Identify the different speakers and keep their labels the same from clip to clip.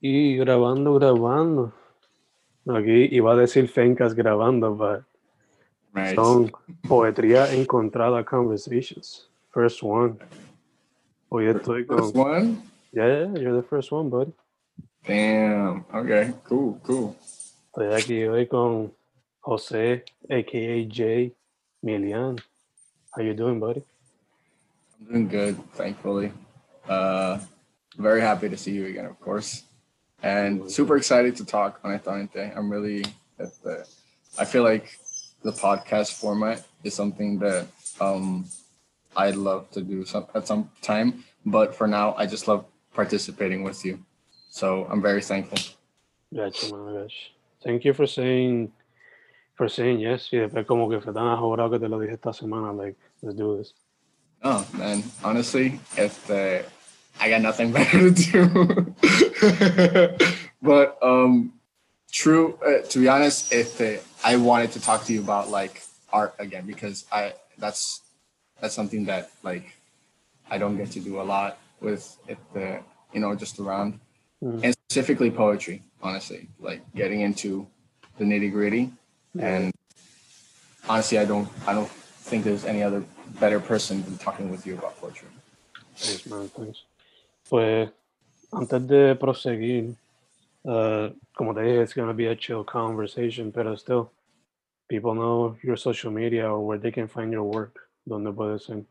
Speaker 1: Y grabando, grabando. Aquí iba a decir Fencas grabando, but
Speaker 2: Right.
Speaker 1: son poetría encontrada conversations. First one. Hoy estoy
Speaker 2: First
Speaker 1: con.
Speaker 2: one?
Speaker 1: Yeah, you're the first one, buddy.
Speaker 2: Damn. Okay. Cool. Cool.
Speaker 1: Estoy aquí hoy con José, aka Jay Milian. How you doing, buddy?
Speaker 2: I'm doing good, thankfully. Uh, very happy to see you again, of course, and super excited to talk on Honestamente. I'm really. At the, I feel like the podcast format is something that um, I'd love to do some, at some time, but for now, I just love participating with you. So I'm very thankful.
Speaker 1: Gotcha, man, gotcha. Thank you for saying for saying yes. Y después como que fue tan que te lo dije esta semana, like, let's do this.
Speaker 2: Oh man, honestly, if uh, I got nothing better to do. but um, true. Uh, to be honest, if uh, I wanted to talk to you about like art again because I that's that's something that like I don't get to do a lot with it. Uh, you know, just around
Speaker 1: Mhm.
Speaker 2: and specifically poetry. Honestly, like getting into the nitty gritty and honestly, I don't I don't think there's any other better person than talking with you about poetry.
Speaker 1: Thanks, man, thanks. Pues antes de proseguir, uh, como te dije, it's gonna be a chill conversation, pero still, people know your social media or where they can find your work. Donde puede ser.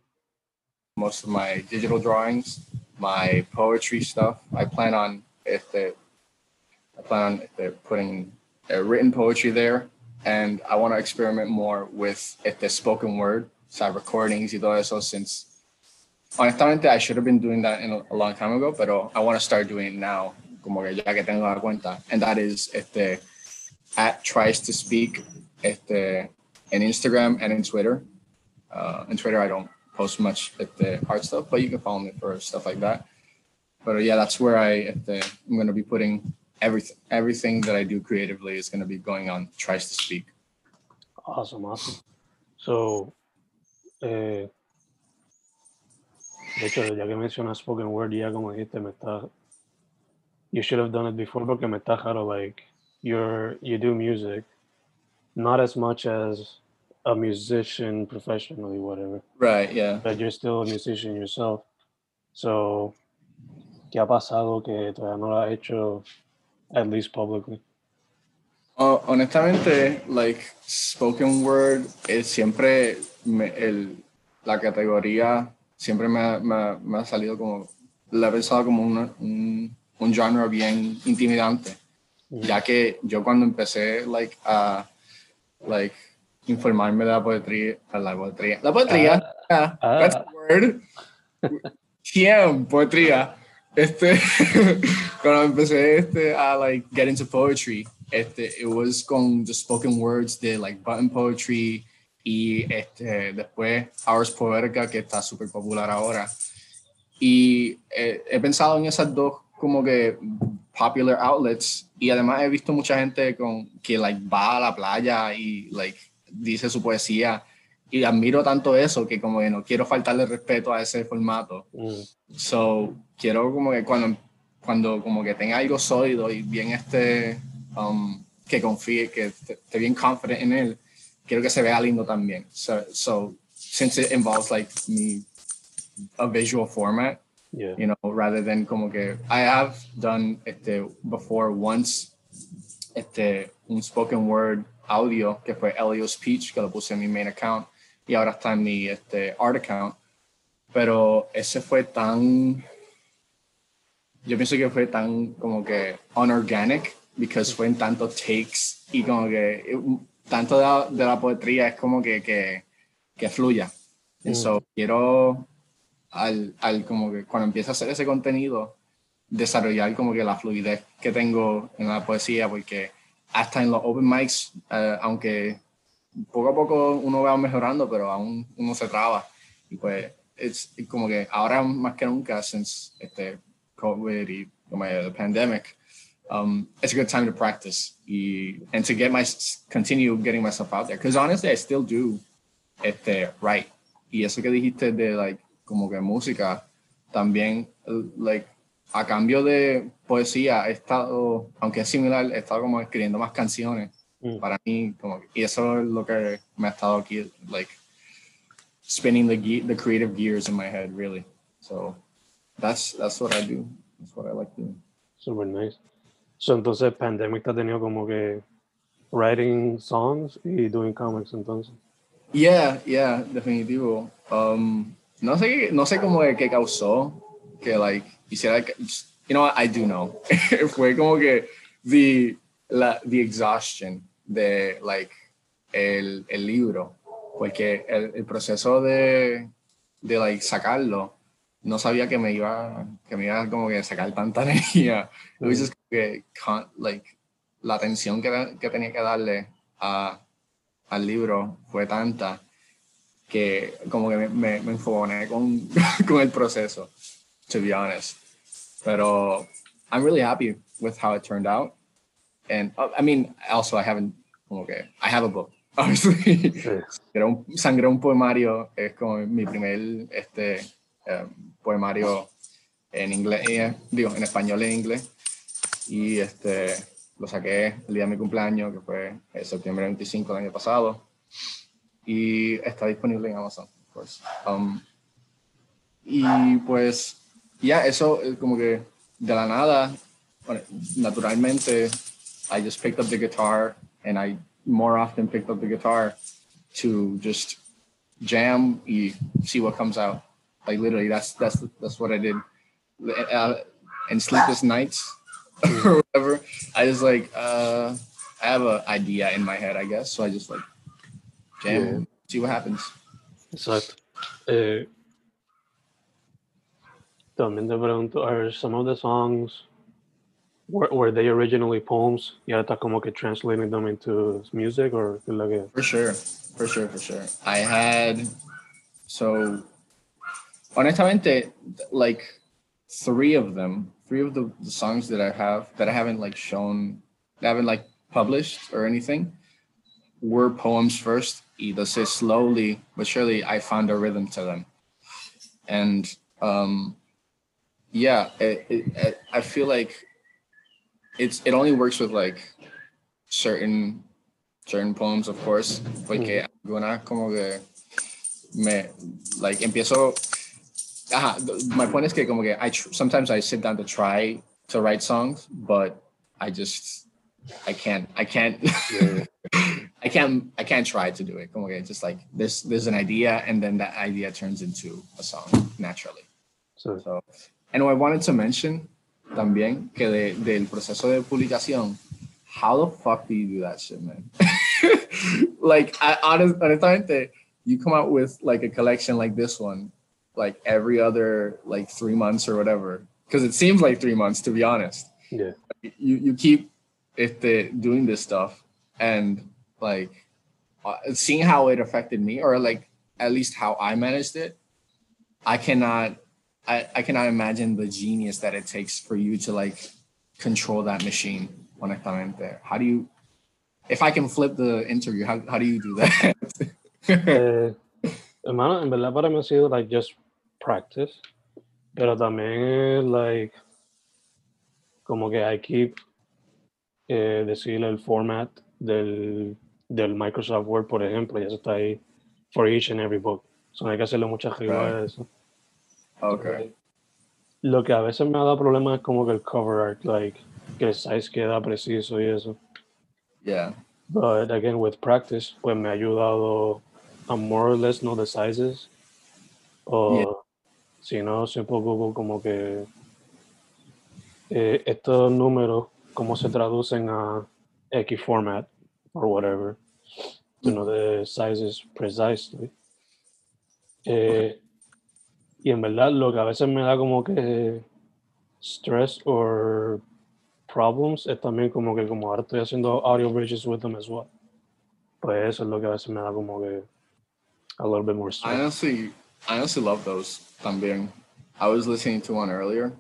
Speaker 2: Most of my digital drawings, my poetry stuff. I plan on if they, I plan on if they're putting uh, written poetry there, and I want to experiment more with if the spoken word, so recordings y todo eso. Since honestamente, I should have been doing that in a, a long time ago, but I want to start doing it now. Como que ya que tengo la cuenta, and that is the at tries to speak este, in Instagram and in Twitter. Uh, in Twitter, I don't post much at the art stuff, but you can follow me for stuff like that. But uh, yeah, that's where I I'm going to be putting everything. Everything that I do creatively is going to be going on tries to speak.
Speaker 1: Awesome, awesome. So, eh, de hecho, ya que mencionas spoken word, ya como dijiste, me está. You should have done it before porque me está raro, like, you're, you do music, not as much as a musician professionally, whatever,
Speaker 2: Right. Yeah.
Speaker 1: but you're still a musician yourself. So, ¿qué ha pasado que todavía no lo has hecho, at least publicly?
Speaker 2: Uh, honestamente, like spoken word es siempre me- el, la categoría siempre me, ha- me, ha- me ha salido como la he pensado como una- un, un genre bien intimidante, ya que yo cuando empecé like a like informarme de la poetría, la poetría, la poetría, ah,
Speaker 1: ah.
Speaker 2: that's a word, TM, poetría. Este, cuando empecé este, a like get into poetry, este, it was con the spoken words de like button poetry y este, después Hours Poética, que está súper popular ahora. Y eh, he pensado en esas dos como que popular outlets y además he visto mucha gente con que like va a la playa y like dice su poesía y admiro tanto eso que como que no quiero faltarle respeto a ese formato.
Speaker 1: Mm,
Speaker 2: So, quiero como que cuando, cuando como que tenga algo sólido y bien este, um, que confíe, que esté esté bien confident en él, quiero que se vea lindo también. So, so since it involves like me, a visual format,
Speaker 1: yeah.
Speaker 2: you know, rather than como que I have done este before once este un spoken word audio que fue Elio Speech que lo puse en mi main account y ahora está en mi este art account pero ese fue tan yo pienso que fue tan como que unorganic because fue en tantos takes y como que eh, tanto de la, de la poetría es como que que, que fluya
Speaker 1: Mm.
Speaker 2: y so quiero al, al como que cuando empiece a hacer ese contenido, desarrollar como que la fluidez que tengo en la poesía, porque hasta en los open mics, eh, aunque poco a poco uno va mejorando, pero aún uno se traba. Y pues es como que ahora más que nunca, since este COVID y como the pandemic, um, it's a good time to practice and to get my continue getting myself out there. Because honestly, I still do este, write. Y eso que dijiste de like como que música, también like a cambio de poesía he estado, aunque es similar, he estado como escribiendo más canciones
Speaker 1: Mm.
Speaker 2: para mí, como, y eso es lo que me ha estado aquí, like, spinning the, ge- the creative gears in my head, really. So that's, that's what I do. That's what I like doing.
Speaker 1: Super nice. So, entonces, Pandemic te ha tenido como que writing songs y doing comics, entonces.
Speaker 2: Yeah, yeah, definitivo. Um, no sé, no sé cómo qué causó que, like, hiciera, que- you know what, I do know. Fue como que the, la, the exhaustion de, like, el, el libro, porque el, el proceso de, de, like, sacarlo, no sabía que me iba, que me iba como que sacar tanta energía. It was just que, con- like, la atención que, que tenía que darle a, al libro fue tanta que como que me, me, me enfogoné con, con el proceso, to be honest. Pero I'm really happy with how it turned out. And uh, I mean, also I haven't, como que, I have a book, obviously.
Speaker 1: Sí.
Speaker 2: Un, Sangré un poemario, es como mi primer este, em, poemario en inglés, eh, digo, en español e inglés. Y este, lo saqué el día de mi cumpleaños, que fue el septiembre 25 del año pasado. Y está disponible en Amazon, course. Um, y pues, ya, eso es como que de la nada, bueno, naturalmente, I just picked up the guitar and I more often picked up the guitar to just jam y see what comes out. Like literally, that's that's that's what I did. Uh, and sleepless nights or whatever. I just like uh, I have an idea in my head, I guess. So I just like jam,
Speaker 1: Yeah.
Speaker 2: see what happens.
Speaker 1: Exacto. Eh, también te pregunto, are some of the songs, were, were they originally poems? Y ahora estás como que translating them into music or es
Speaker 2: For sure, for sure, for sure. I had so honestamente, like three of them, three of the, the songs that I have that I haven't like shown, that I haven't like published or anything, were poems first. Y say slowly but surely I found a rhythm to them, and um, yeah, it, it, it, I feel like it's it only works with like certain certain poems, of course, porque algunas como que me like empiezo. Ajá, my point is que como que I sometimes I sit down to try to write songs, but I just I can't I can't
Speaker 1: Yeah.
Speaker 2: I can't I can't try to do it. Como que just like this there's an idea and then that idea turns into a song naturally.
Speaker 1: So,
Speaker 2: So, and I wanted to mention también que de, del proceso de publicación, how the fuck do you do that shit, man? like, I, honest, honestamente, you come out with like a collection like this one, like every other like three months or whatever, because it seems like three months to be honest.
Speaker 1: yeah.
Speaker 2: You you keep este, doing this stuff and like uh, seeing how it affected me or like at least how I managed it. I cannot I, I cannot imagine the genius that it takes for you to like control that machine when I time there How do you if I can flip the interview, how, how do you do that?
Speaker 1: Eh, hermano, en verdad para mí ha sido like just practice, pero también es like como que I keep eh, decir el format del, del Microsoft Word, por ejemplo, y eso está ahí for each and every book. So hay que hacerle muchas
Speaker 2: Right.
Speaker 1: a eso.
Speaker 2: okay.
Speaker 1: Lo que a veces me ha dado problemas es como que el cover art, like que el size queda preciso y eso.
Speaker 2: Yeah.
Speaker 1: But again, with practice, pues me ha ayudado a more or less know the sizes. O
Speaker 2: Yeah.
Speaker 1: Si no, siempre Google como que eh, estos números, cómo se traducen a X format or whatever. To know the sizes precisely. Eh, y en verdad, lo que a veces me da como que stress or problems es también como que como ahora estoy haciendo audio bridges with them as well. Pues eso es lo que a veces me da como que a little bit more stress.
Speaker 2: honestly I honestly love those también. I was listening to one earlier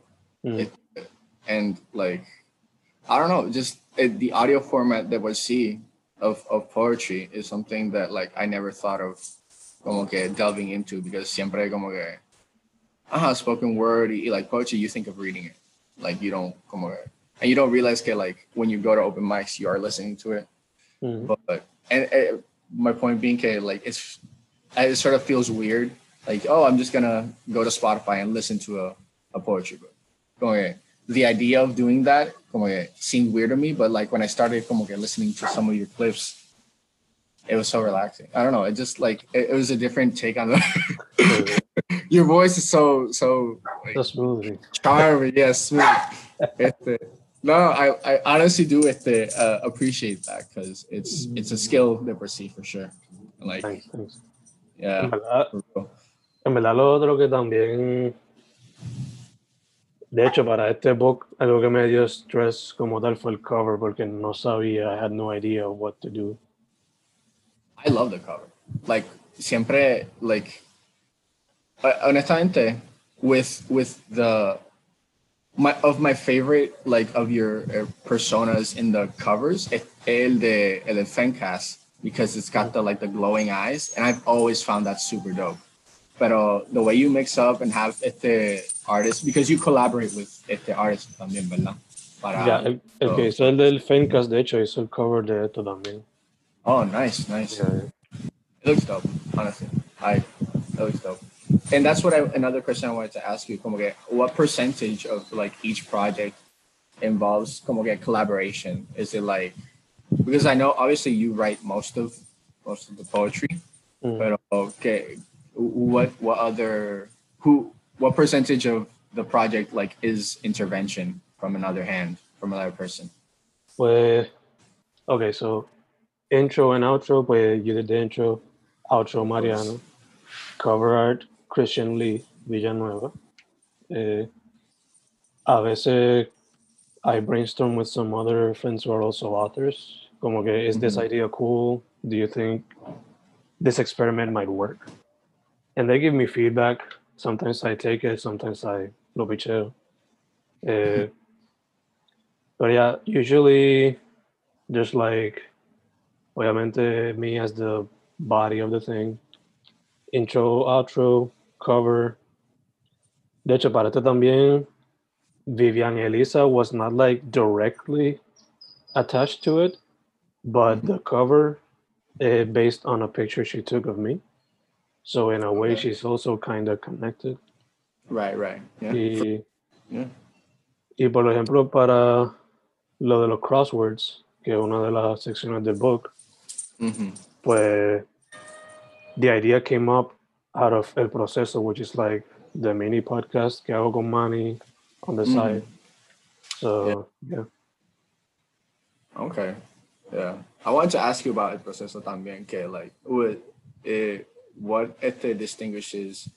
Speaker 1: Mm.
Speaker 2: it, and like I don't know, just it, the audio format that we see of, of poetry is something that like I never thought of como que delving into because siempre como que uh spoken word like poetry you think of reading it like you don't come over and you don't realize that like when you go to open mics you are listening to it
Speaker 1: Mhm.
Speaker 2: but and, and my point being okay like it's it sort of feels weird like oh i'm just gonna go to spotify and listen to a, a poetry book. Como que the idea of doing that como que seemed weird to me but like when i started como que listening to some of your clips it was so relaxing. I don't know it just like it, it was a different take on the your voice is so so like,
Speaker 1: That's smoothly.
Speaker 2: charming. Yes smooth. Este, no i i honestly do este, uh, appreciate that because it's it's a skill that we see for sure. Like
Speaker 1: Thanks, thanks.
Speaker 2: yeah.
Speaker 1: En verdad,
Speaker 2: for real.
Speaker 1: En verdad lo otro que también, de hecho para este book, algo que me dio stress como tal fue el cover porque no sabía, I had no idea what to do.
Speaker 2: I love the cover. Like siempre, like honestamente, with with the my of my favorite like of your uh, personas in the covers, es el de el de Fencast because it's got the like the glowing eyes, and I've always found that super dope. Pero the way you mix up and have este artist because you collaborate with este artist también, ¿verdad? Para,
Speaker 1: Ya, el, el que
Speaker 2: oh.
Speaker 1: hizo el del Fencast, de hecho, hizo el cover de esto también.
Speaker 2: oh, nice, nice.
Speaker 1: Ya,
Speaker 2: It looks dope, honestly. I it looks dope. And that's what I another question I wanted to ask you, como que what percentage of like each project involves como que collaboration? Is it like because I know obviously you write most of most of the poetry,
Speaker 1: Mm.
Speaker 2: but okay, what what other who what percentage of the project like is intervention from another hand from another person?
Speaker 1: Pues, okay, so intro and outro, pues you did the intro, outro Mariano, cover art Christian Lee Villanueva. Eh, a veces I brainstorm with some other friends who are also authors. Como que, is this
Speaker 2: Mhm.
Speaker 1: idea cool? Do you think this experiment might work? And they give me feedback. Sometimes I take it, sometimes I lo bicheo. Eh, but yeah, usually there's like, obviamente me as the body of the thing. Intro, outro, cover. De hecho, para este también, Vivian Elisa was not like directly attached to it, but the cover uh, based on a picture she took of me. So in a way,
Speaker 2: Okay.
Speaker 1: she's also kind of connected.
Speaker 2: Right, right. Yeah.
Speaker 1: Y,
Speaker 2: Yeah.
Speaker 1: y por ejemplo, para lo de los crosswords, que es una de las secciones del book,
Speaker 2: hmm
Speaker 1: pues the idea came up out of El Proceso, which is like the mini podcast que hago con Manny on the
Speaker 2: Mhm.
Speaker 1: side. So, yeah.
Speaker 2: Okay. Yeah. I wanted to ask you about el proceso también, que like what it, what it distinguishes,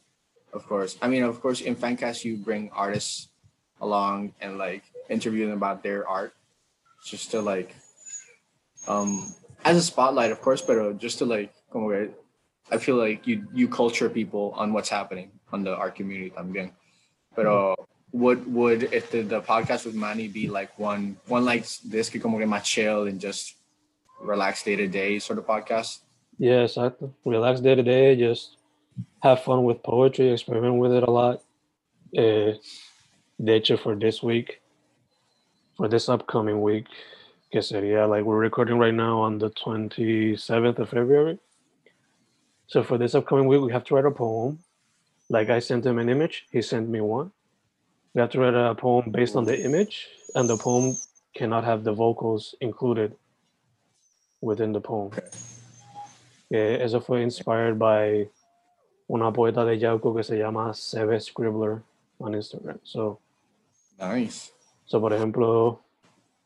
Speaker 2: of course. I mean, of course, in Fancast you bring artists along and like interview them about their art, just to like, um, as a spotlight, of course, but just to like, como que, I feel like you you culture people on what's happening on the art community también. Pero would would if the, the podcast with Manny be like one one like this que como que más chill and just relax day to day sort of podcast?
Speaker 1: Yeah, exactly. Relax day to day, just have fun with poetry, experiment with it a lot. Eh, de for this week, for this upcoming week, que sería like we're recording right now on the 27th of February. So for this upcoming week, we have to write a poem. Like I sent him an image, he sent me one. We have to write a poem based on the image, and the poem cannot have the vocals included within the poem.
Speaker 2: Okay.
Speaker 1: Que eso fue inspired by una poeta de Yauco que se llama Sebe Scribbler on Instagram. So,
Speaker 2: Nice.
Speaker 1: so por ejemplo,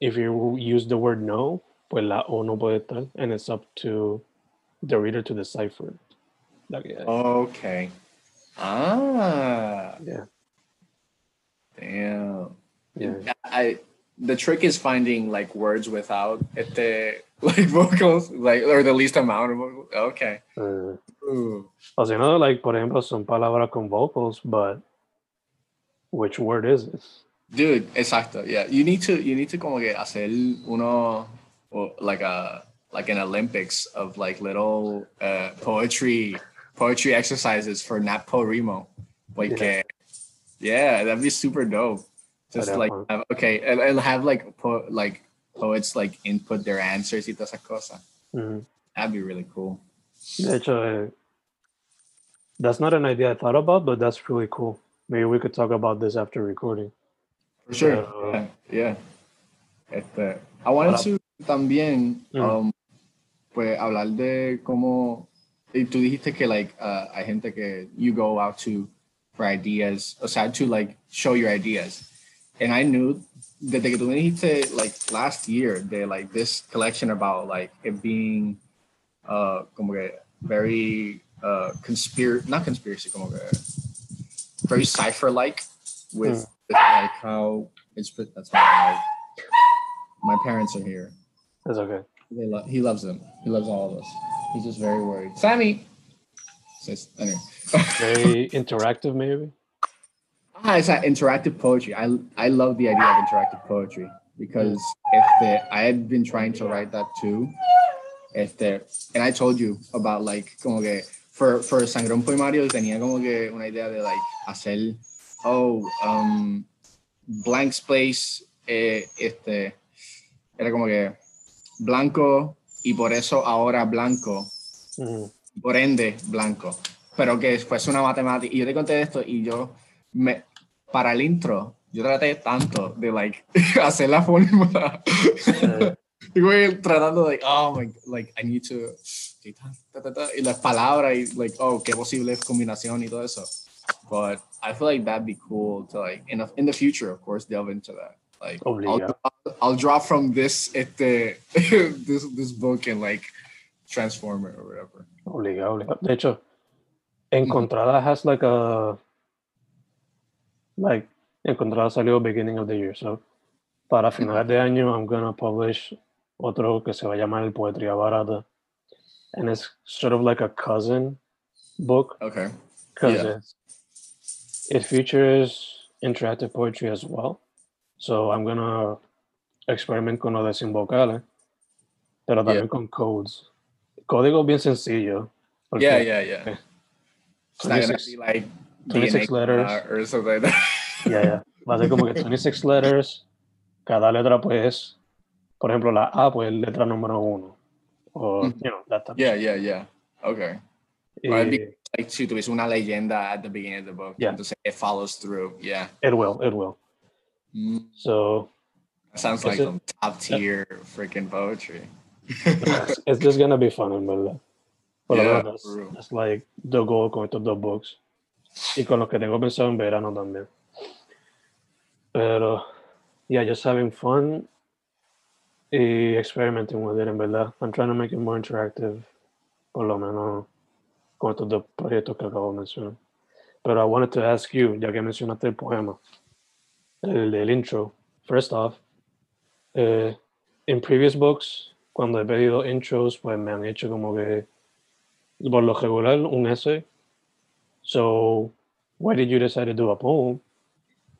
Speaker 1: if you use the word no, pues la O no puede estar, and it's up to the reader to decipher. Like, yeah,
Speaker 2: Okay. Ah,
Speaker 1: yeah,
Speaker 2: damn.
Speaker 1: yeah.
Speaker 2: I the trick is finding like words without este like vocals, like or the least amount of vocals. Okay.
Speaker 1: Uh,
Speaker 2: Ooh.
Speaker 1: o sea, no, like, por ejemplo, son palabras con vocals, but which word is it?
Speaker 2: Dude, exacto. Yeah, you need to you need to como que hacer uno like a like an Olympics of like little uh, poetry poetry exercises for NaPoWriMo. Like,
Speaker 1: Yeah.
Speaker 2: yeah. yeah, that'd be super dope. Just like have, okay, and, and have like po- like poets like input their answers y todas esas cosas.
Speaker 1: Mhm.
Speaker 2: That'd be really cool.
Speaker 1: De hecho, eh, that's not an idea I thought about, but that's really cool. Maybe we could talk about this after recording.
Speaker 2: For sure.
Speaker 1: Pero-
Speaker 2: yeah. Este, I wanted to también
Speaker 1: Mm.
Speaker 2: um, pues hablar de cómo y tú dijiste que like uh, hay gente que you go out to for ideas, o sea, to like show your ideas. And I knew that they me dijiste like last year de like this collection about like it being uh como que very uh conspiracy not conspiracy como que very cipher like with, with like how it's put that's my dog. My parents are here.
Speaker 1: That's okay.
Speaker 2: They lo- he loves them. He loves all of us. He's just very worried. Sammy. Says anyway.
Speaker 1: Very interactive, maybe.
Speaker 2: Ah, it's that interactive poetry. I I love the idea of interactive poetry because if the, I had been trying to write that too. If the, and I told you about like como que for for Sangrón Poemario tenía como que una idea de like hacer oh um blank space eh, este era como que blanco y por eso ahora blanco
Speaker 1: Mhm.
Speaker 2: por ende blanco. Pero que fuese una matemática. Y yo te conté esto y yo, me, para el intro, yo traté tanto de, like, hacer la fórmula. Y güey, tratando de, oh my, like, I need to, ta, ta, ta, y las palabras y, like, oh, qué posible combinación y todo eso. But I feel like that'd be cool to, like, in, the in the future, of course, delve into that. Like, I'll, I'll, I'll draw from this, este, this, this book and, like, transform it or whatever.
Speaker 1: Obligado, obligado. De hecho, Encontrada has like a like Encontrada salió beginning of the year, so para finales de año I'm gonna publish otro que se va a llamar El Poetría Barata, and it's sort of like a cousin book
Speaker 2: Okay.
Speaker 1: because
Speaker 2: Yeah.
Speaker 1: it features interactive poetry as well. So I'm gonna experiment con lo de sin vocales, pero también con codes. Código bien sencillo. porque
Speaker 2: Yeah, yeah, yeah. Eh, it's not gonna be like
Speaker 1: 26
Speaker 2: DNA
Speaker 1: letters.
Speaker 2: or something like that.
Speaker 1: Ya, ya. Va a ser como que 26 letters. Cada letra, pues, por ejemplo, la A, pues, letra número uno. O,
Speaker 2: Mhm.
Speaker 1: you know, that type
Speaker 2: yeah, yeah, yeah. Okay.
Speaker 1: shit.
Speaker 2: I'd be-
Speaker 1: Y-
Speaker 2: Like si tuviese una leyenda at the beginning of the book.
Speaker 1: Yeah.
Speaker 2: Entonces it follows through. Yeah.
Speaker 1: it will, it will.
Speaker 2: Mm,
Speaker 1: So,
Speaker 2: that sounds like
Speaker 1: it-
Speaker 2: some top tier freaking poetry.
Speaker 1: it's, it's just gonna be fun, en verdad. Por
Speaker 2: Yeah,
Speaker 1: that's, that's like the goal con estos dos books. Y con los que tengo pensado en verano también. Pero, yeah, just having fun y experimenting with it, en verdad. I'm trying to make it more interactive, por lo menos con estos dos proyectos que acabo de mencionar. Pero I wanted to ask you, ya que mencionaste el poema, el del intro. First off, eh, in previous books, cuando he pedido intros, pues me han hecho como que, por lo regular, un essay. So, why did you decide to do a poem?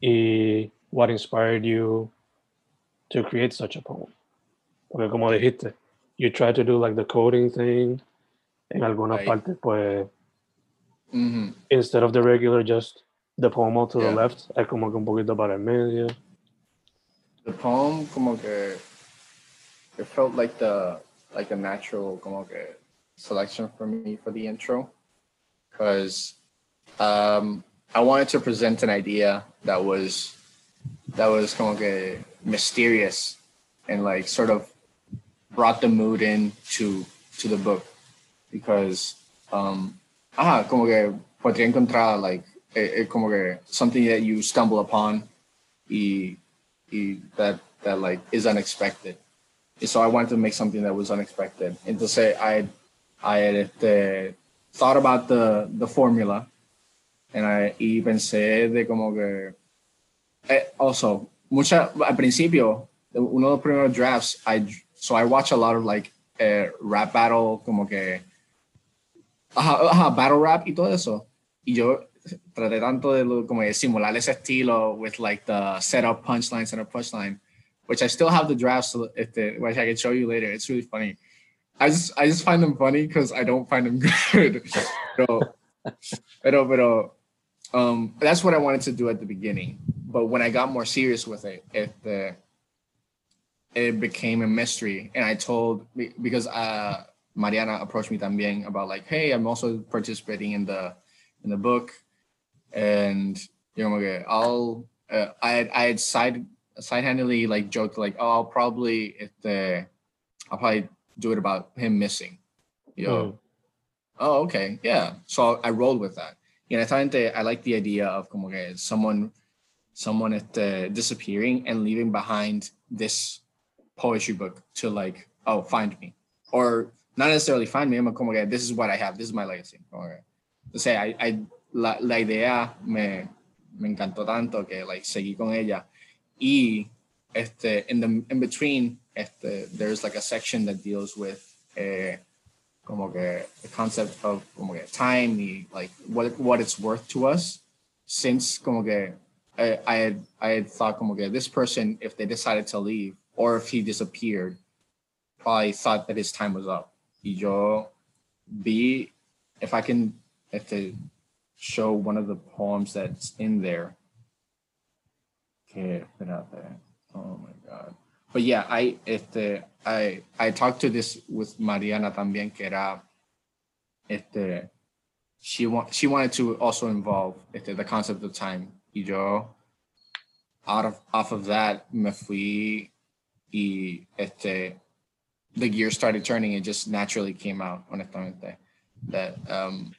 Speaker 1: Y what inspired you to create such a poem? Porque como dijiste, you tried to do like the coding thing. En alguna
Speaker 2: Right.
Speaker 1: parte, pues,
Speaker 2: hmm
Speaker 1: instead of the regular, just the poem all to
Speaker 2: Yeah.
Speaker 1: the left, es como que un poquito para el medio.
Speaker 2: The poem como que it felt like the like a natural como que selection for me for the intro because um, I wanted to present an idea that was that was como que mysterious and like sort of brought the mood in to to the book because um ah como que podría encontrar like eh, eh, como que something that you stumble upon y, y that that like is unexpected. And so I wanted to make something that was unexpected. And to say I I had este, thought about the the formula I y pensé de como que eh, also mucha al principio uno de los primeros drafts I so I watch a lot of like eh, rap battle como que ajá, ajá, battle rap y todo eso. Y yo traté tanto de como simular ese estilo with like the setup punchline setup punchline which I still have the drafts este, which I can show you later. It's really funny. I just I just find them funny because I don't find them good. Pero pero pero um that's what I wanted to do at the beginning but when I got more serious with it, it uh, it became a mystery. And I told because uh, Mariana approached me también about like, hey, I'm also participating in the in the book, and you know, okay, I'll uh, I had I had side side-handedly like joked like, oh, I'll probably if the I'll probably do it about him missing, you know.
Speaker 1: Mm.
Speaker 2: Oh, okay, yeah. So I rolled with that. Know, I like the idea of como que someone someone uh, disappearing and leaving behind this poetry book to like, oh, find me. Or not necessarily find me, I'm como que this is what I have, this is my legacy. Or say I, I la, la idea me, me encantó tanto que like seguí con ella. Y este in the in between este, there's like a section that deals with eh, como que the concept of como que time y like what what it's worth to us since como que I, I had I had thought como que this person if they decided to leave or if he disappeared probably thought that his time was up. Y yo vi if I can if to show one of the poems that's in there. Okay, put out there. Oh my god. But yeah, I este I I talked to this with Mariana también que era este she want she wanted to also involve este, the concept of time. Y yo out of off of that me fui y este the gears started turning it just naturally came out honestamente that um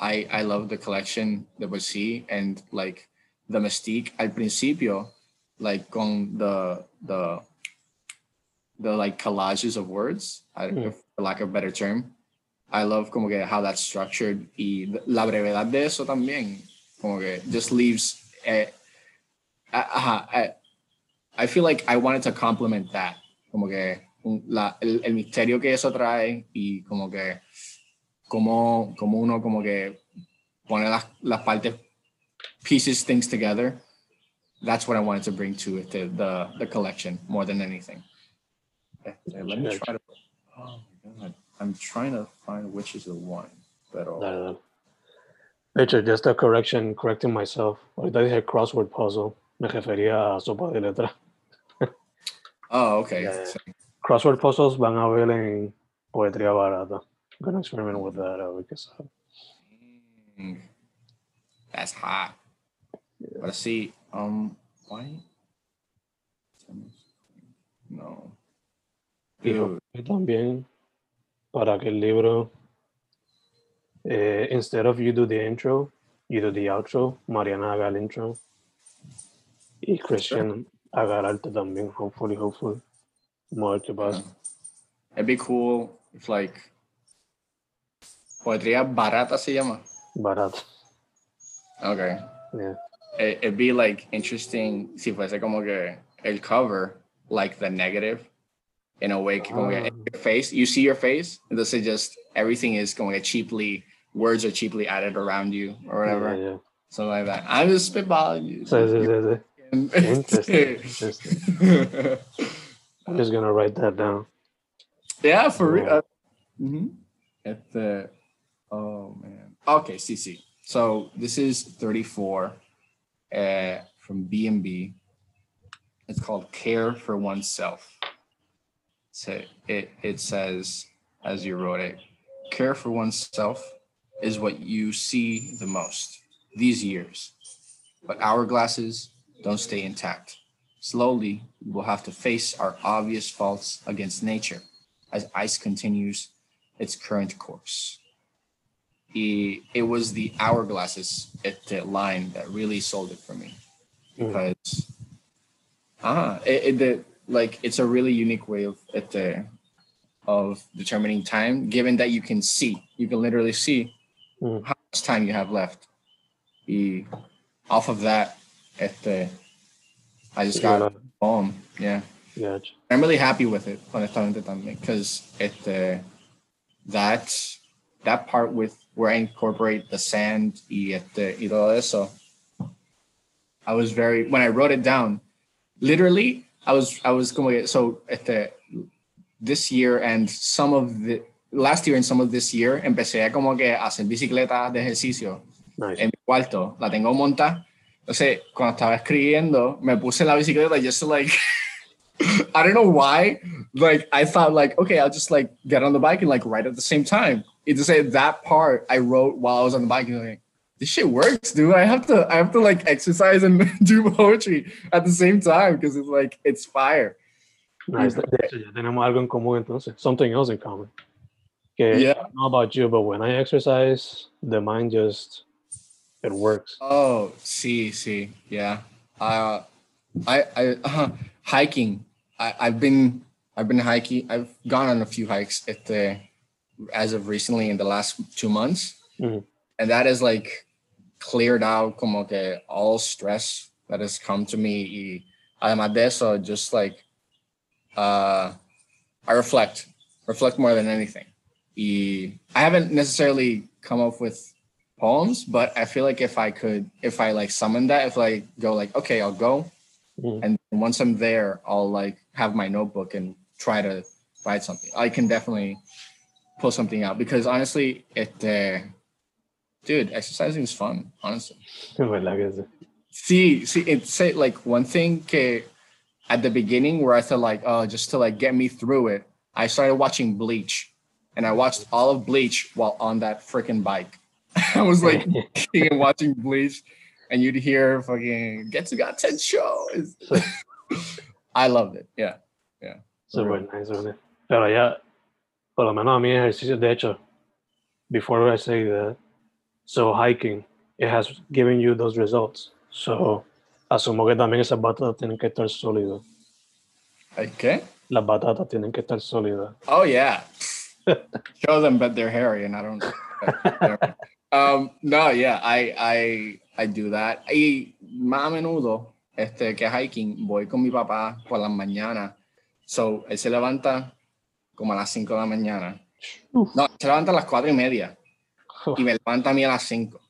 Speaker 2: I I love the collection that we see and like the mystique al principio like con the the the like collages of words I,
Speaker 1: Mm.
Speaker 2: for lack of a better term I love como que how that's structured y la brevedad de eso también como que just leaves eh, ajá, I, I feel like I wanted to complement that como que la, el, el misterio que eso trae y como que como, como uno como que pone las, las partes pieces things together that's what I wanted to bring to it the the, the collection more than anything Este, let me try to oh my god I'm trying to find which is the one pero
Speaker 1: Dale, dale. De hecho, just a correction, correcting myself. Ahorita dije crossword puzzle. Me refería a sopa de letra.
Speaker 2: oh okay
Speaker 1: Yeah.
Speaker 2: So-
Speaker 1: Crossword puzzles van a ver en poetría barata. I'm gonna experiment with that. A ver qué sabe.
Speaker 2: Mm. That's hot. Let's see. Um, why? No. Dude,
Speaker 1: y también para que el libro, eh, instead of you do the intro, you do the outro, Mariana haga el intro. Y Christian haga el arte también, hopefully, hopefully. Vamos a ver qué pasa.
Speaker 2: it'd be cool if like poetría barata se llama.
Speaker 1: Barato.
Speaker 2: Okay.
Speaker 1: Yeah.
Speaker 2: It, it'd be like interesting si fuese como que el cover like the negative in a way como que
Speaker 1: Ah.
Speaker 2: your face you see your face and this is just everything is going to cheaply words are cheaply added around you or whatever
Speaker 1: Yeah, yeah.
Speaker 2: something like that I'm just spitballing you
Speaker 1: sí, sí, sí. Interesting. interesting. I'm just gonna write that down.
Speaker 2: yeah, for real.
Speaker 1: Wow.
Speaker 2: Uh, mhm. At the oh man. Okay, CC. So this is 34 uh, from B and B. It's called Care for Oneself. So it it says as you wrote it, care for oneself is what you see the most these years. But hourglasses don't stay intact. Slowly, we will have to face our obvious faults against nature as ice continues its current course. I- It was the hourglasses at the line that really sold it for me
Speaker 1: Mm.
Speaker 2: because ah, it, it the, like it's a really unique way of at the of determining time, given that you can see, you can literally see
Speaker 1: Mm.
Speaker 2: how much time you have left. I- off of that, at the I just got a poem, yeah.
Speaker 1: Gotcha.
Speaker 2: I'm really happy with it, because it uh, that that part with where I incorporate the sand y, este, y todo eso. I was very when I wrote it down, literally, I was I was going so este, this year and some of the last year and some of this year empecé a como que hacer bicicleta de ejercicio
Speaker 1: Nice.
Speaker 2: en mi cuarto, la tengo montada Entonces, cuando estaba escribiendo, me puse la bicicleta just to like, I don't know why. Like, I thought like, okay, I'll just like get on the bike and like write at the same time. It just said that part I wrote while I was on the bike and like, this shit works, dude. I have to, I have to like exercise and do poetry at the same time because it's like, it's fire.
Speaker 1: Nice. De hecho, ya tenemos algo en común entonces. Something else in common. Okay,
Speaker 2: Yeah.
Speaker 1: I don't know about you, but when I exercise, the mind just it works.
Speaker 2: Oh, see, see, yeah. Uh, I, I, uh, hiking. I, I've been, I've been hiking. I've gone on a few hikes at the, as of recently in the last two months,
Speaker 1: Mhm.
Speaker 2: and that is like cleared out como que all stress that has come to me. Y además de eso, just like, uh, I reflect, reflect more than anything. Y I haven't necessarily come up with poems, but I feel like if I could, if I like summon that, if I go like, okay, I'll go,
Speaker 1: Mhm.
Speaker 2: and once I'm there, I'll like have my notebook and try to write something. I can definitely pull something out because honestly, it, uh, dude, exercising is fun. Honestly,
Speaker 1: ¿Verdad que sí?
Speaker 2: see, see, it's say like one thing que at the beginning where I thought like, oh, just to like get me through it, I started watching Bleach, and I watched all of Bleach while on that freaking bike. I was like and watching Bleach, and you'd hear fucking Getsuga Tensho. It's- I loved it. Yeah. Yeah.
Speaker 1: Super nice, really. Pero ya, por lo menos a mí ejercicio, de hecho, before I say that, so hiking, it has given you those results. So, asumo que también esas batatas tienen que estar sólidas.
Speaker 2: ¿Qué?
Speaker 1: Las batatas tienen que estar sólidas.
Speaker 2: Oh yeah. Show them, but they're hairy, and I don't. um, no, yeah, I, I, I do that. Y más a menudo, este, que hiking, voy con mi papá por las mañanas. So, él se levanta como a las 5 de la mañana.
Speaker 1: Uf.
Speaker 2: No, se levanta a las 4 y media. y me levanta a mí a las 5.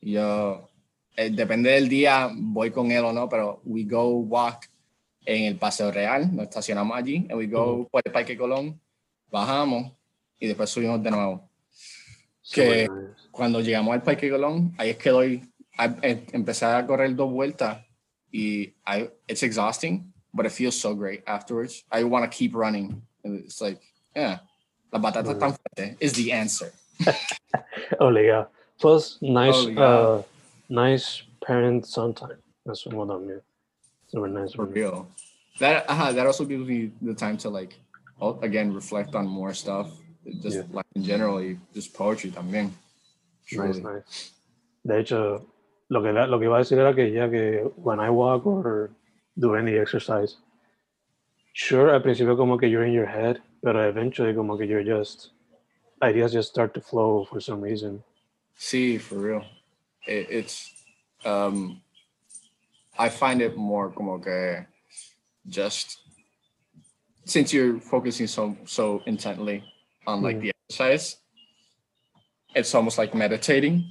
Speaker 2: Y Yo, eh, depende del día, voy con él o no, pero we go walk en el Paseo Real, nos estacionamos allí, and we go por el Parque Colón, bajamos y después subimos de nuevo. Que-. Cuando llegamos al Parque Colón, ahí es que doy, eh, empecé a correr dos vueltas y I, it's exhausting, but it feels so great afterwards. I want to keep running. It's like, yeah, la batata tan fuerte is the answer.
Speaker 1: Obligado. Plus, nice, uh, nice parent son time. Asumo también. Super nice.
Speaker 2: for real. That uh, that also gives me the time to like oh, again reflect on more stuff. Just
Speaker 1: Yeah.
Speaker 2: like in generally, just poetry también.
Speaker 1: Nice, nice. De hecho, lo que, lo que iba a decir era que ya que when I walk or do any exercise, sure, al principio como que you're in your head, pero eventually como que you're just, ideas just start to flow for some reason.
Speaker 2: See, for real, it, it's um, I find it more como que just since you're focusing so so intently on like
Speaker 1: Mm.
Speaker 2: the exercise, it's almost like meditating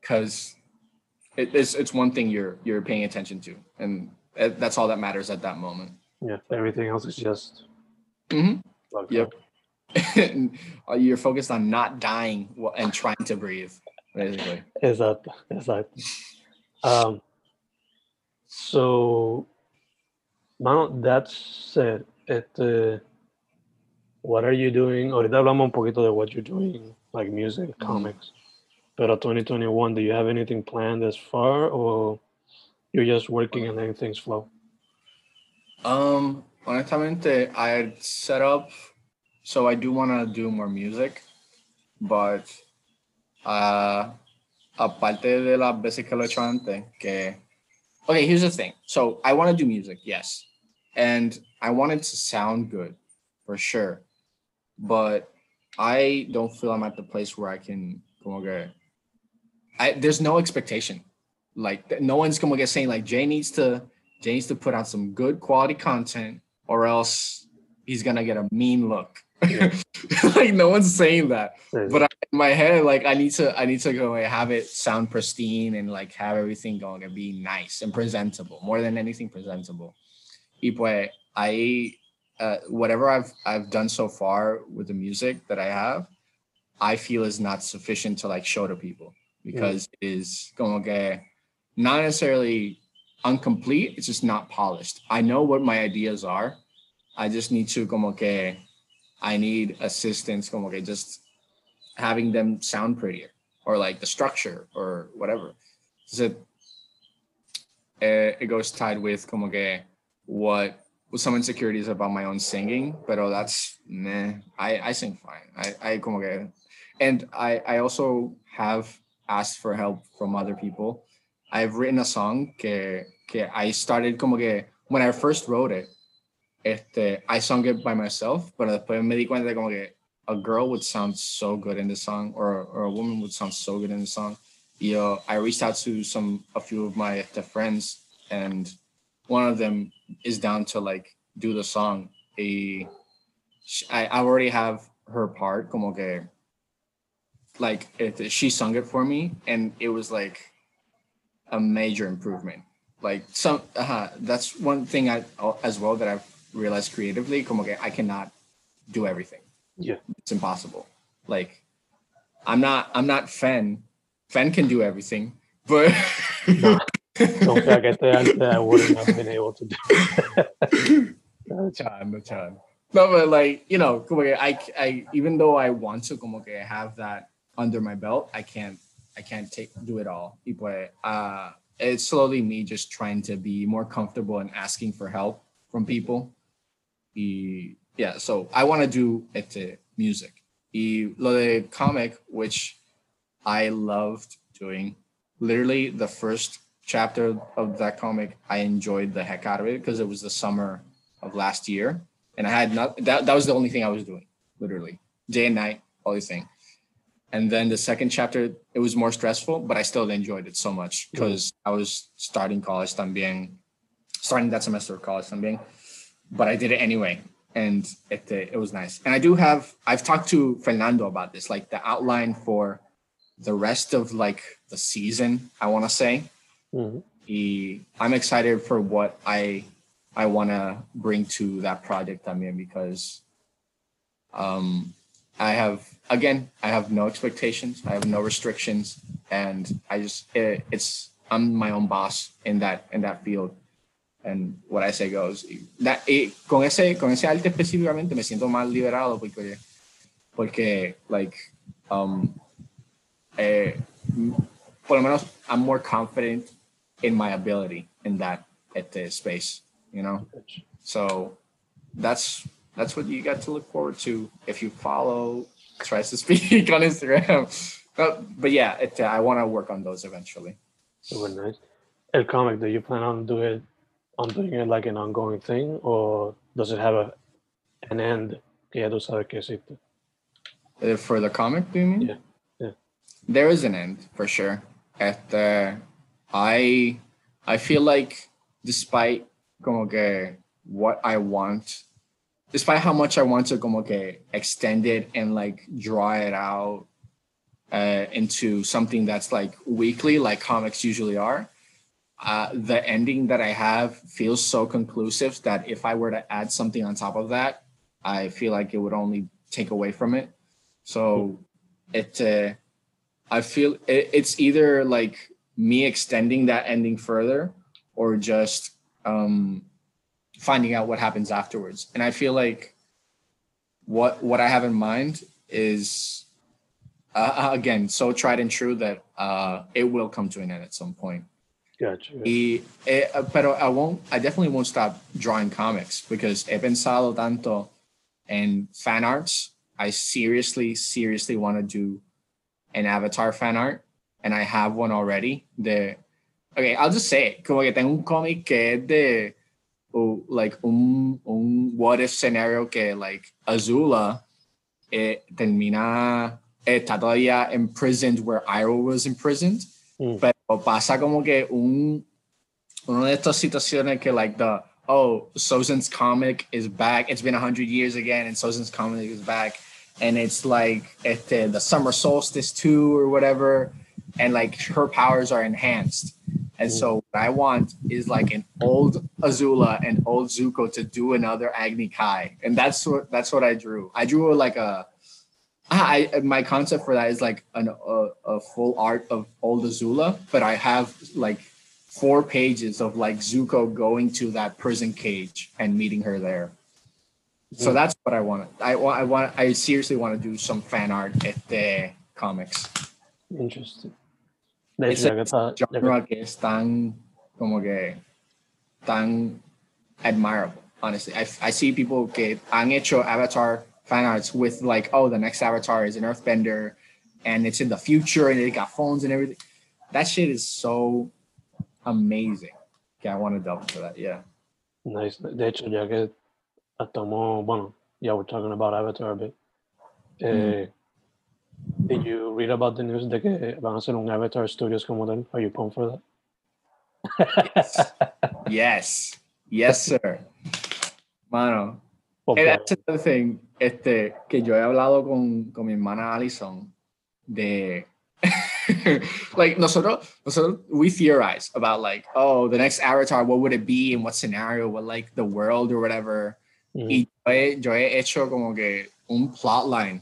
Speaker 2: because it, it's it's one thing you're you're paying attention to, and that's all that matters at that moment.
Speaker 1: Yeah, everything else is just.
Speaker 2: Mhm.
Speaker 1: Like,
Speaker 2: Yep. Uh, you're focused on not dying and trying to breathe, basically.
Speaker 1: Exacto, exacto. Um, so, mano, that said, este, what are you doing? Ahorita hablamos un poquito de what you're doing, like music, comics. Pero 2021, do you have anything planned as far, or you're just working and letting things flow?
Speaker 2: Um, honestamente, I had set up, so I do want to do more music, but uh, aparte de las veces que lo que okay, here's the thing. So I want to do music, yes, and I want it to sound good, for sure, but I don't feel I'm at the place where I can como que, I there's no expectation, like no one's como que saying like Jay needs to Jay needs to put out some good quality content or else he's gonna get a mean look. like no one's saying that. But I, in my head, like I need to I need to go and have it sound pristine and like have everything going and be nice and presentable. More than anything presentable. Pues I uh, whatever I've I've done so far with the music that I have, I feel is not sufficient to like show to people because it is como que not necessarily incomplete. It's just not polished. I know what my ideas are. I just need to como que I need assistance, como que just having them sound prettier or like the structure or whatever. So uh, it goes tied with como que what some insecurities about my own singing, but oh, that's meh. I, I sing fine. I, I como que, and I, I also have asked for help from other people. I've written a song que, que I started como que when I first wrote it, este, I sung it by myself, but después me di cuenta de como que a girl would sound so good in the song or, or a woman would sound so good in the song. You know, I reached out to some, a few of my the friends and one of them is down to like do the song. A, I, I already have her part, como que, like it, she sung it for me, and it was like a major improvement. Like some, uh, that's one thing I as well that I've realized creatively. Como que I cannot do everything.
Speaker 1: Yeah,
Speaker 2: it's impossible. Like I'm not, I'm not Fen. Fen can do everything, but.
Speaker 1: Don't forget that I wouldn't have been able to do.
Speaker 2: no time, no time. No, but like you know, como que I, I even though I want to como que have that under my belt, I can't, I can't take do it all. Pues, uh, it's slowly me just trying to be more comfortable and asking for help from people. Yeah, so I want to do este music. Y lo de comic, which I loved doing. Literally, the first chapter of that comic, I enjoyed the heck out of it because it was the summer of last year, and I had not that that was the only thing I was doing, literally day and night, all these things. And then the second chapter, it was more stressful, but I still enjoyed it so much because mm-hmm. I was starting college también, starting that semester of college también, but I did it anyway, and it it was nice. And I do have I've talked to Fernando about this, like the outline for the rest of like the season. I want to say Mm-hmm. I'm excited for what I I want to bring to that project I mean because um I have again I have no expectations I have no restrictions and I just it, it's I'm my own boss in that in that field and what I say goes that y con ese con ese arte específicamente me siento más liberado porque porque like um eh, por lo menos I'm more confident in my ability in that at the space, you know. So that's that's what you got to look forward to if you follow tries to speak on Instagram. But, but yeah, it, uh, I want to work on those eventually.
Speaker 1: Super nice. El comic, do you plan on doing it on doing it like an ongoing thing, or does it have a an end? Tú que existe.
Speaker 2: Uh, for the comic, do you mean?
Speaker 1: Yeah, yeah.
Speaker 2: There is an end for sure. At the I I feel like despite como que what I want, despite how much I want to como que extend it and like draw it out uh, into something that's like weekly, like comics usually are. Uh, the ending that I have feels so conclusive that if I were to add something on top of that, I feel like it would only take away from it. So it, uh, I feel it, it's either like me extending that ending further or just um, finding out what happens afterwards. And I feel like what what I have in mind is uh, again so tried and true that uh, it will come to an end at some point.
Speaker 1: Gotcha.
Speaker 2: Y, eh, uh, pero I won't. I definitely won't stop drawing comics because he pensado tanto in fan arts. I seriously, seriously want to do an Avatar fan art and I have one already. The okay, I'll just say it. Como que tengo un cómic que es de like un, un what if scenario que like Azula eh, termina eh, está todavía imprisoned where Iroh was imprisoned, mm. pero pasa como que un una de estas situaciones que like the oh Sozin's comet is back. It's been a hundred years again, and Sozin's comet is back, and it's like este, the summer solstice too or whatever and like her powers are enhanced. And so what I want is like an old Azula and old Zuko to do another Agni Kai. And that's what that's what I drew. I drew like a I my concept for that is like an, a, a full art of old Azula, but I have like four pages of like Zuko going to that prison cage and meeting her there. So
Speaker 1: Mm.
Speaker 2: that's what I want. I want. I want. I seriously want to do some fan art at the comics.
Speaker 1: Interesting. De
Speaker 2: It's
Speaker 1: hecho, ya
Speaker 2: a
Speaker 1: que está,
Speaker 2: genre que es tan como que tan admirable. Honestly, I, I see people que han hecho Avatar fan arts with like, oh, the next Avatar is an Earthbender, and it's in the future, and they got phones and everything. That shit is so amazing. Yeah, I want to delve into that. Yeah.
Speaker 1: Nice. De hecho, ya que estamos, bueno, yeah, we're talking about Avatar a bit. Eh, Did you read about the news de que van a hacer un Avatar Studios como tal? Are you pumped for that?
Speaker 2: Yes. Yes, Yes, sir. Mano,
Speaker 1: Pumped
Speaker 2: And that's another thing, este, que yo he hablado con, con mi hermana Alison de like nosotros, nosotros we theorize about like, oh, the next avatar, what would it be in what scenario, what like the world or whatever.
Speaker 1: Mhm.
Speaker 2: Y yo he, yo he hecho como que un plotline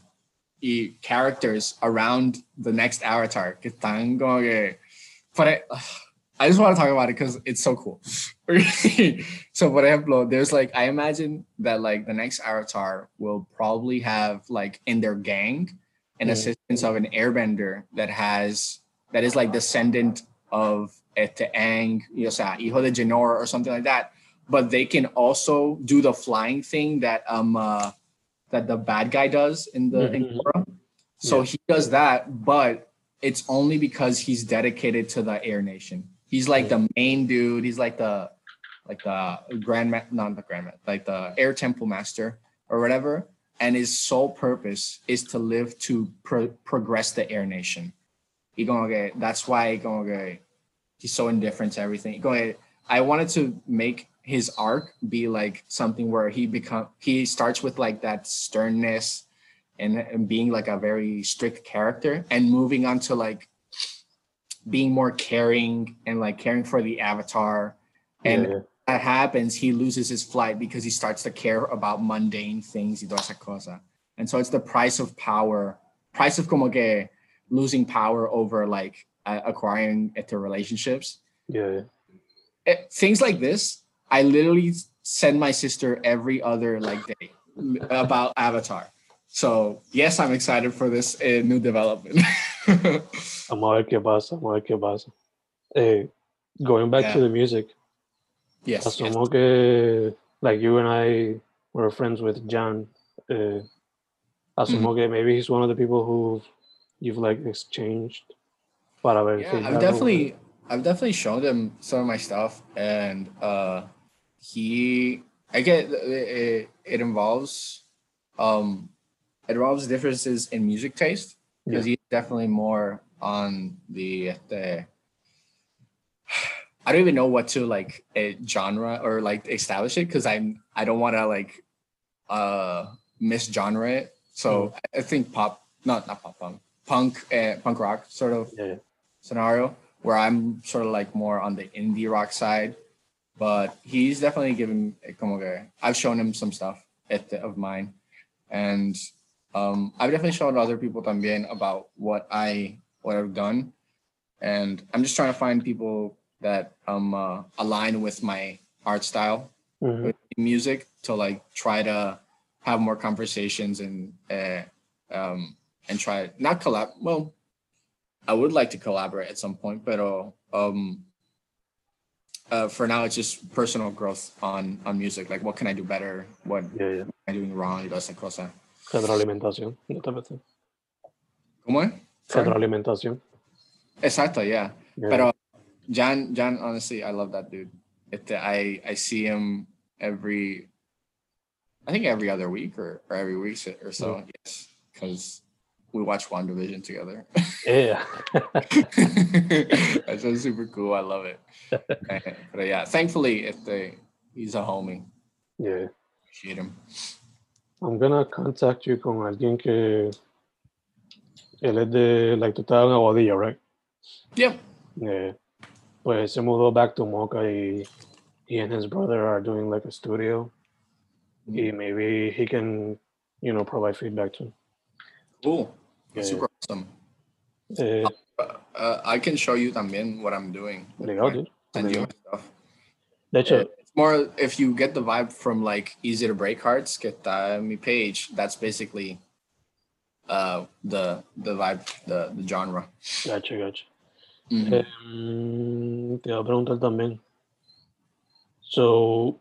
Speaker 2: characters around the next avatar que están como que but I, I just want to talk about it because it's so cool. so for ejemplo, there's like I imagine that like the next avatar will probably have like in their gang an
Speaker 1: Mm.
Speaker 2: assistance of an airbender that has that is like descendant of este Aang, o sea, hijo de Genor or something like that. But they can also do the flying thing that um uh, that the bad guy does in the in
Speaker 1: Mhm.
Speaker 2: Korra. So
Speaker 1: Yeah.
Speaker 2: he does that, but it's only because he's dedicated to the Air Nation. He's like the main dude. He's like the like the grand ma- not the grand ma- like the Air Temple Master or whatever. And his sole purpose is to live to pro- progress the Air Nation. He gonna get that's why he gonna get he's so indifferent to everything. Go ahead. I wanted to make his arc be like something where he become he starts with like that sternness and, and being like a very strict character and moving on to like being more caring and like caring for the avatar. And
Speaker 1: Yeah,
Speaker 2: that happens he loses his flight because he starts to care about mundane things y toda esa cosa. And so it's the price of power price of como que losing power over like uh, acquiring into relationships.
Speaker 1: Yeah, yeah.
Speaker 2: Eh, things like this i literally send my sister every other like day about avatar so yes i'm excited for this uh, new development
Speaker 1: Vamos a ver qué pasa, vamos ver qué pasa. Eh, going back to the music,
Speaker 2: yes, yes.
Speaker 1: asumo que, like you and I were friends with John. Uh, asumo que maybe he's one of the people who you've like exchanged para ver
Speaker 2: yeah i've definitely i've definitely shown him some of my stuff and uh he i get it, it involves um it involves differences in music taste because he's definitely more on the the I don't even know what to like a genre or like establish it because I'm I don't want to like uh misgenre it. So I I think pop not not pop punk punk uh, punk rock sort of
Speaker 1: Yeah, yeah.
Speaker 2: scenario where I'm sort of like more on the indie rock side. But he's definitely given a como que I've shown him some stuff the, of mine, and um, I've definitely shown other people también about what I what I've done, and I'm just trying to find people that um uh, align with my art style
Speaker 1: Mhm.
Speaker 2: with music to like try to have more conversations and uh, um and try not collab well i would like to collaborate at some point but um uh, for now it's just personal growth on on music like what can i do better what am
Speaker 1: Yeah, yeah.
Speaker 2: i doing wrong y toda esa cosa
Speaker 1: Retroalimentación. ¿no te parece?
Speaker 2: ¿Cómo es? Sorry?
Speaker 1: Retroalimentación.
Speaker 2: exacto yeah
Speaker 1: Yeah.
Speaker 2: Pero John, John, honestly, I love that dude. It, I I see him every, I think every other week or, or every week or so. Yes, because we watch WandaVision together.
Speaker 1: yeah.
Speaker 2: That's so super cool. I love it. But yeah, thankfully, if they, he's a homie.
Speaker 1: yeah.
Speaker 2: Appreciate him.
Speaker 1: I'm gonna contact you con alguien que él es de, like, tú estás en Aguadilla, right?
Speaker 2: Yep.
Speaker 1: Yeah. Pues se mudó back to Moca y he and his brother are doing like a studio. Mm-hmm. He maybe he can, you know, provide feedback to.
Speaker 2: Cool.
Speaker 1: Yeah,
Speaker 2: super awesome.
Speaker 1: Eh,
Speaker 2: Uh, I can show you también what I'm doing. with
Speaker 1: legal, dude.
Speaker 2: send you my stuff.
Speaker 1: De hecho,
Speaker 2: It's more if you get the vibe from like easy to break hearts, get está en mi page. That's basically uh the the vibe, the the genre.
Speaker 1: gacho, gacho.
Speaker 2: Mhm.
Speaker 1: Em, te iba a preguntar también. So,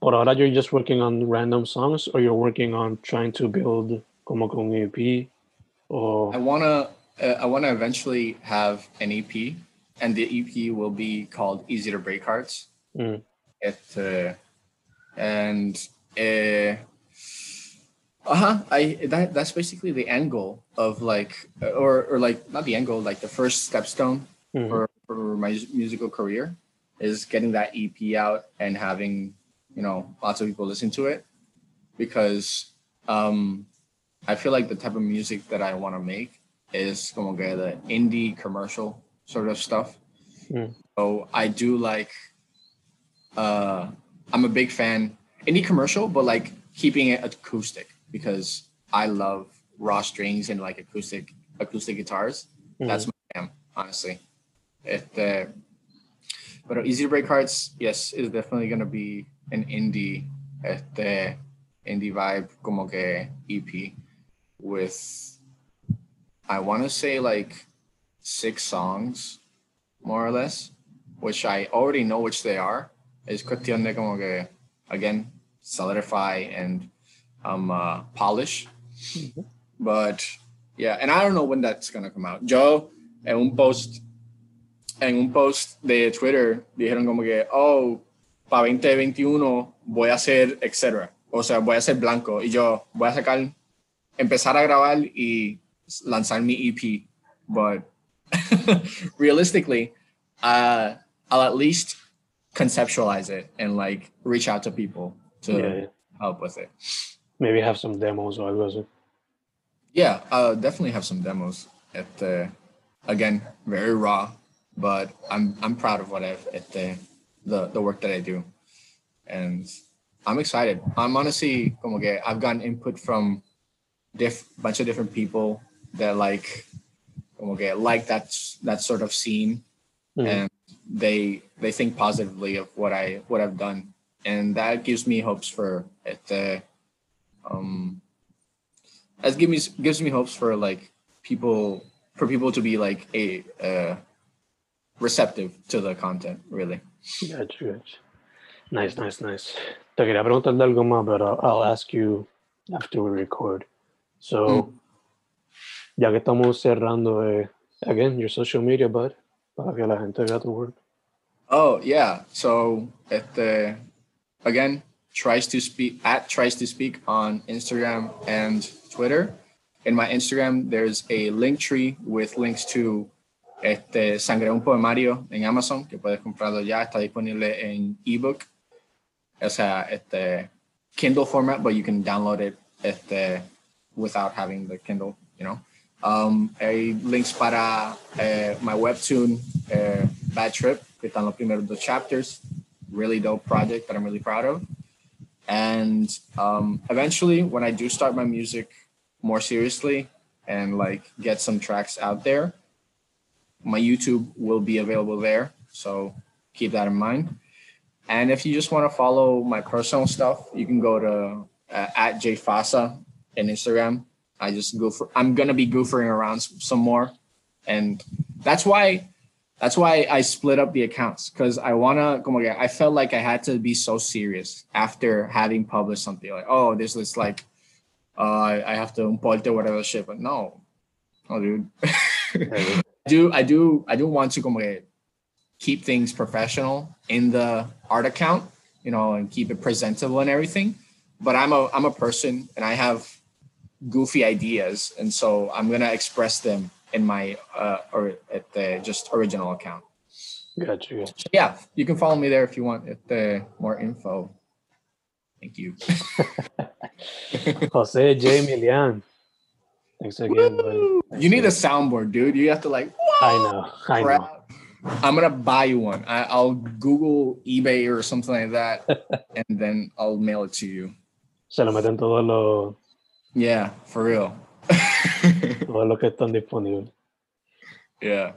Speaker 1: por ahora you're just working on random songs or you're working on trying to build como con EP
Speaker 2: I wanna uh, I wanna eventually have an EP, and the EP will be called Easy to Break Hearts.
Speaker 1: Mm.
Speaker 2: It uh, and uh, uh-huh I that that's basically the end goal of like or or like not the end goal like the first stepstone
Speaker 1: Mhm.
Speaker 2: for, for my musical career is getting that EP out and having you know lots of people listen to it because um I feel like the type of music that I want to make is como que the indie commercial sort of stuff.
Speaker 1: Mm.
Speaker 2: So I do like uh I'm a big fan indie commercial, but like keeping it acoustic because I love raw strings and like acoustic acoustic guitars. That's my jam, honestly. If the but Easy to Break Hearts, yes, is definitely gonna be an indie, este, indie vibe, como que EP, with I want to say like six songs, more or less, which I already know which they are. Es cuestión de como que again solidify and um uh, polish. But yeah, and I don't know when that's gonna come out. Yo en un post en un post de Twitter dijeron como que oh para 2021 voy a hacer etc. O sea, voy a ser blanco y yo voy a sacar empezar a grabar y lanzar mi EP. But realistically, uh, I'll at least conceptualize it and like reach out to people to
Speaker 1: Yeah, yeah.
Speaker 2: help with it.
Speaker 1: maybe have some demos or algo.
Speaker 2: Yeah, uh, definitely have some demos. At the again, very raw, but I'm I'm proud of what I've at the the the work that I do, and I'm excited. I'm honestly como que I've gotten input from diff bunch of different people that like okay like that that sort of scene,
Speaker 1: Mhm.
Speaker 2: and they they think positively of what I what I've done, and that gives me hopes for it the um that gives me gives me hopes for like people for people to be like a uh receptive to the content really
Speaker 1: Gotcha, gotcha. Nice, nice, nice. Quería preguntar de algo más, pero I'll ask you after we record. So, ya que estamos cerrando, eh, again, your social media, bud, para que la gente vea tu work.
Speaker 2: oh yeah. So at again tries to speak at tries to speak on instagram and twitter. In my instagram there's a link tree with links to este sangre un poemario en amazon que puedes comprarlo ya. Está disponible en ebook. O sea este kindle format but you can download it este without having the kindle you know? Um, hay links para eh, my webtoon eh, bad trip que están los primeros dos chapters. Really dope project that i'm really proud of. And um, eventually when i do start my music more seriously and like get some tracks out there my youtube will be available there. So keep that in mind. And if you just want to follow my personal stuff you can go to uh, at jfasa in instagram i just go for i'm gonna be goofering around some more. And that's why that's why I split up the accounts because I wanna como que I felt like I had to be so serious after having published something like oh this is like uh I have to import or whatever shit but no. No dude. I do I do I do want to como que keep things professional in the art account you know and keep it presentable and everything but I'm a I'm a person and I have goofy ideas and so I'm gonna express them in my uh or at the just original account
Speaker 1: Gotcha, gotcha.
Speaker 2: so yeah, you can follow me there if you want if the more info. Thank you.
Speaker 1: Jose J. Milian. Thanks again, buddy.
Speaker 2: you need a soundboard, dude. You have to like.
Speaker 1: I know, I know.
Speaker 2: I'm gonna buy you one. I, I'll Google eBay or something like that, and then I'll mail it to you.
Speaker 1: Se lo meten todos los
Speaker 2: Yeah, for real.
Speaker 1: todo lo que están disponibles.
Speaker 2: yeah.